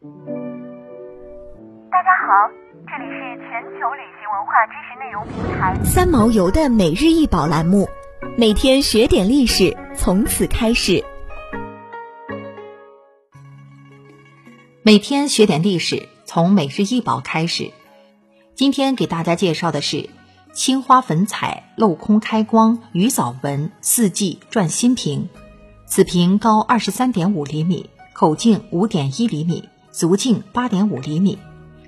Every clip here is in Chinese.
大家好，这里是全球旅行文化知识内容平台三毛游的每日一宝栏目，每天学点历史，从此开始。每天学点历史，从每日一宝开始。今天给大家介绍的是青花粉彩镂空开光鱼藻纹四季转心瓶。此瓶高二十三点五厘米，口径五点一厘米，足径八点五厘米。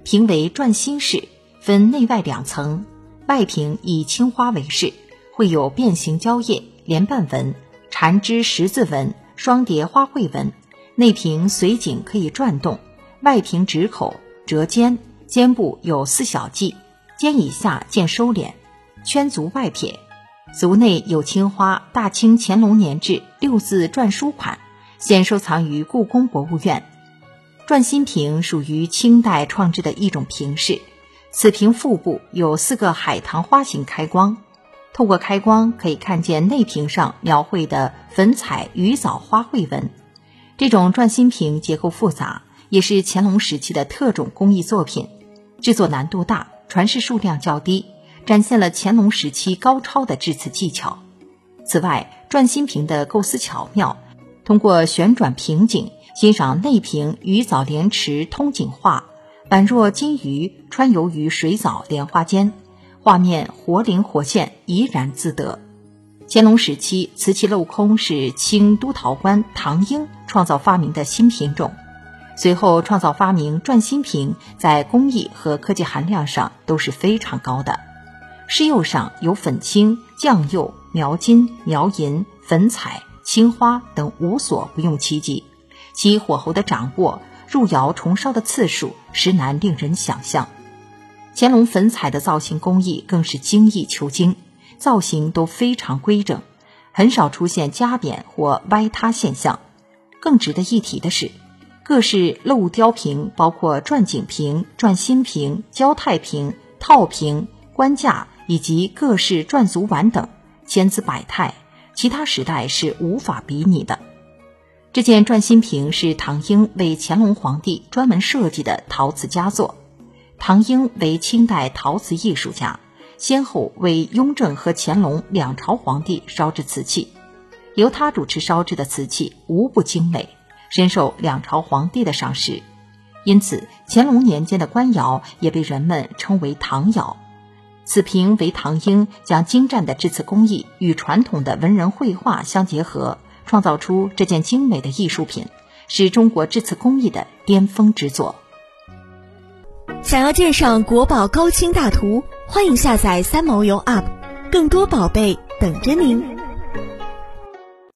瓶为转心式，分内外两层。外瓶以青花为饰，绘有变形蕉叶、莲瓣纹、缠枝十字纹、双蝶花卉纹。内瓶随颈可以转动，外瓶直口折肩，肩部有四小髻，肩以下见收敛，圈足外撇。足内有青花“大清乾隆年制”六字篆书款，现收藏于故宫博物院。转心瓶属于清代创制的一种瓶式，此瓶腹部有四个海棠花形开光，透过开光可以看见内瓶上描绘的粉彩鱼藻花卉纹。这种转心瓶结构复杂，也是乾隆时期的特种工艺作品，制作难度大，传世数量较低。展现了乾隆时期高超的制瓷技巧。此外，转心瓶的构思巧妙，通过旋转瓶颈欣赏内瓶鱼藻莲池通景画，宛若金鱼穿游于水藻莲花间，画面活灵活现，怡然自得。乾隆时期，瓷器镂空是清都陶官唐英创造发明的新品种，随后创造发明转心瓶，在工艺和科技含量上都是非常高的。施釉上有粉青、酱釉、描金、描银、粉彩、青花等无所不用其极，其火候的掌握、入窑重烧的次数实难令人想象。乾隆粉彩的造型工艺更是精益求精，造型都非常规整，很少出现夹扁或歪塌现象。更值得一提的是，各式镂雕瓶，包括转景瓶、转心瓶、焦太瓶、套瓶、官架。以及各式转足碗等，千姿百态，其他时代是无法比拟的。这件转心瓶是唐英为乾隆皇帝专门设计的陶瓷佳作。唐英为清代陶瓷艺术家，先后为雍正和乾隆两朝皇帝烧制瓷器，由他主持烧制的瓷器无不精美，深受两朝皇帝的赏识。因此，乾隆年间的官窑也被人们称为唐窑。此瓶为唐英将精湛的制瓷工艺与传统的文人绘画相结合，创造出这件精美的艺术品，是中国制瓷工艺的巅峰之作。想要鉴赏国宝高清大图，欢迎下载三毛游 App，更多宝贝等着您。